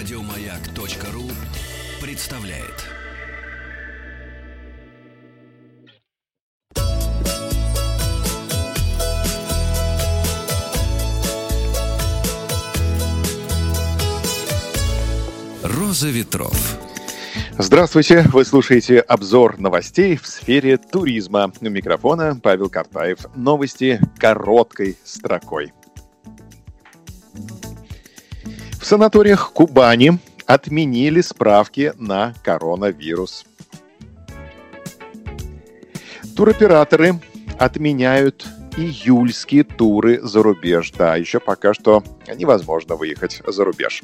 Радиомаяк.ру представляет. Роза ветров. Здравствуйте! Вы слушаете обзор новостей в сфере туризма. У микрофона Павел Картаев. Новости короткой строкой. Санаториях Кубани отменили справки на коронавирус. Туроператоры отменяют июльские туры за рубеж. Да, еще пока что невозможно выехать за рубеж.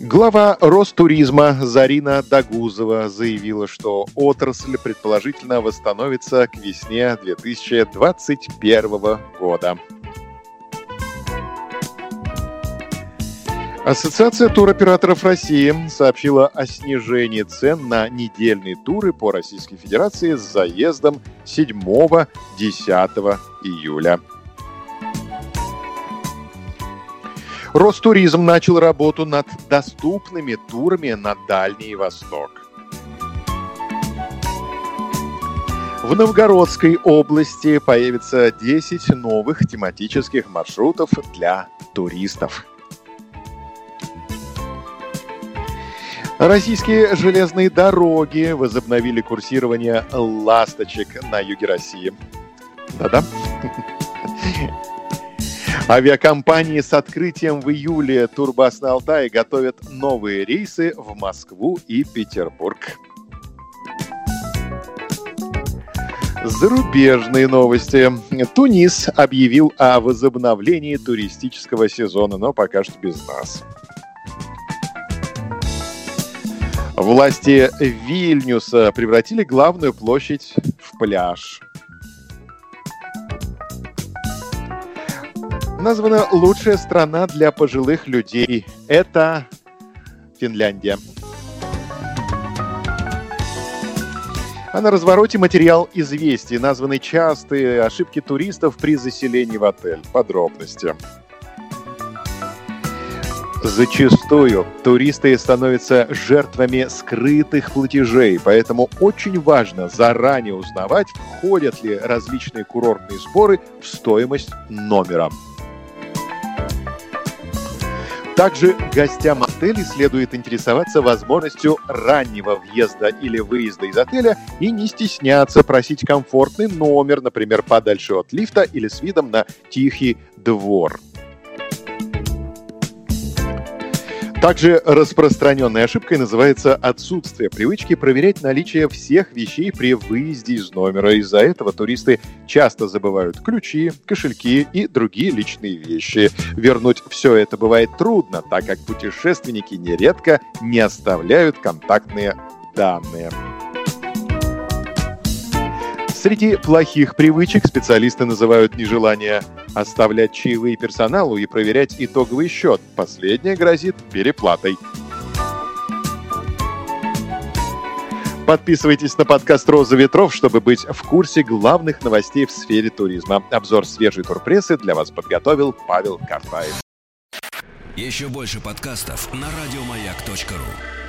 Глава Ростуризма Зарина Дагузова заявила, что отрасль предположительно восстановится к весне 2021 года. Ассоциация туроператоров России сообщила о снижении цен на недельные туры по Российской Федерации с заездом 7-10 июля. Ростуризм начал работу над доступными турами на Дальний Восток. В Новгородской области появится 10 новых тематических маршрутов для туристов. Российские железные дороги возобновили курсирование «Ласточек» на юге России. Да-да. Авиакомпании с открытием в июле Турбас на Алтае готовят новые рейсы в Москву и Петербург. Зарубежные новости. Тунис объявил о возобновлении туристического сезона, но пока что без нас. Власти Вильнюса превратили главную площадь в пляж. названа лучшая страна для пожилых людей. Это Финляндия. А на развороте материал известий, названный частые ошибки туристов при заселении в отель. Подробности. Зачастую туристы становятся жертвами скрытых платежей, поэтому очень важно заранее узнавать, входят ли различные курортные сборы в стоимость номера. Также гостям отелей следует интересоваться возможностью раннего въезда или выезда из отеля и не стесняться просить комфортный номер, например, подальше от лифта или с видом на тихий двор. Также распространенной ошибкой называется отсутствие привычки проверять наличие всех вещей при выезде из номера. Из-за этого туристы часто забывают ключи, кошельки и другие личные вещи. Вернуть все это бывает трудно, так как путешественники нередко не оставляют контактные данные. Среди плохих привычек специалисты называют нежелание оставлять чаевые персоналу и проверять итоговый счет. Последнее грозит переплатой. Подписывайтесь на подкаст «Роза ветров», чтобы быть в курсе главных новостей в сфере туризма. Обзор свежей турпрессы для вас подготовил Павел Картаев. Еще больше подкастов на радиомаяк.ру